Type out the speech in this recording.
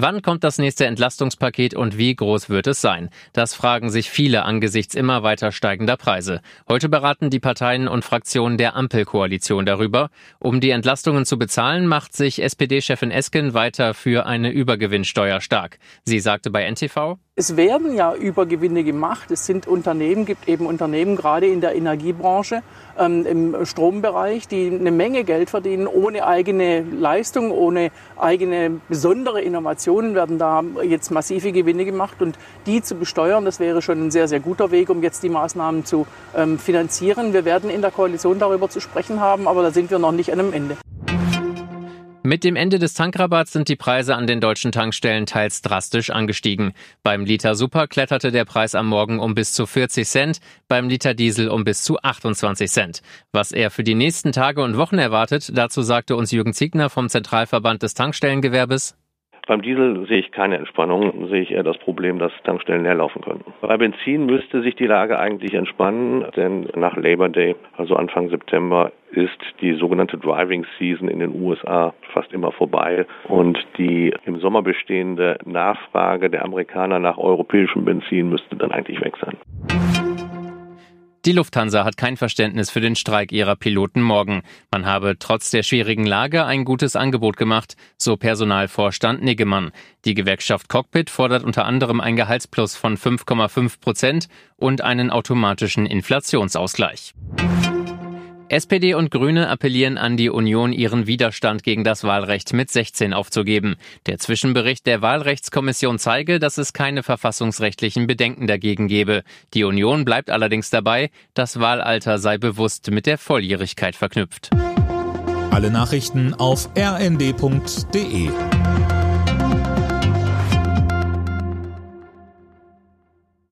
Wann kommt das nächste Entlastungspaket und wie groß wird es sein? Das fragen sich viele angesichts immer weiter steigender Preise. Heute beraten die Parteien und Fraktionen der Ampelkoalition darüber. Um die Entlastungen zu bezahlen, macht sich SPD-Chefin Esken weiter für eine Übergewinnsteuer stark. Sie sagte bei NTV, es werden ja Übergewinne gemacht. Es sind Unternehmen, gibt eben Unternehmen gerade in der Energiebranche, ähm, im Strombereich, die eine Menge Geld verdienen, ohne eigene Leistung, ohne eigene besondere Innovationen werden da jetzt massive Gewinne gemacht. Und die zu besteuern, das wäre schon ein sehr, sehr guter Weg, um jetzt die Maßnahmen zu ähm, finanzieren. Wir werden in der Koalition darüber zu sprechen haben, aber da sind wir noch nicht an einem Ende. Mit dem Ende des Tankrabatts sind die Preise an den deutschen Tankstellen teils drastisch angestiegen. Beim Liter Super kletterte der Preis am Morgen um bis zu 40 Cent, beim Liter Diesel um bis zu 28 Cent. Was er für die nächsten Tage und Wochen erwartet, dazu sagte uns Jürgen Ziegner vom Zentralverband des Tankstellengewerbes. Beim Diesel sehe ich keine Entspannung, sehe ich eher das Problem, dass Tankstellen leer laufen könnten. Bei Benzin müsste sich die Lage eigentlich entspannen, denn nach Labor Day, also Anfang September, ist die sogenannte Driving Season in den USA fast immer vorbei und die im Sommer bestehende Nachfrage der Amerikaner nach europäischem Benzin müsste dann eigentlich weg sein. Die Lufthansa hat kein Verständnis für den Streik ihrer Piloten morgen. Man habe trotz der schwierigen Lage ein gutes Angebot gemacht, so Personalvorstand Niggemann. Die Gewerkschaft Cockpit fordert unter anderem ein Gehaltsplus von 5,5 Prozent und einen automatischen Inflationsausgleich. SPD und Grüne appellieren an die Union, ihren Widerstand gegen das Wahlrecht mit 16 aufzugeben. Der Zwischenbericht der Wahlrechtskommission zeige, dass es keine verfassungsrechtlichen Bedenken dagegen gebe. Die Union bleibt allerdings dabei, das Wahlalter sei bewusst mit der Volljährigkeit verknüpft. Alle Nachrichten auf rnd.de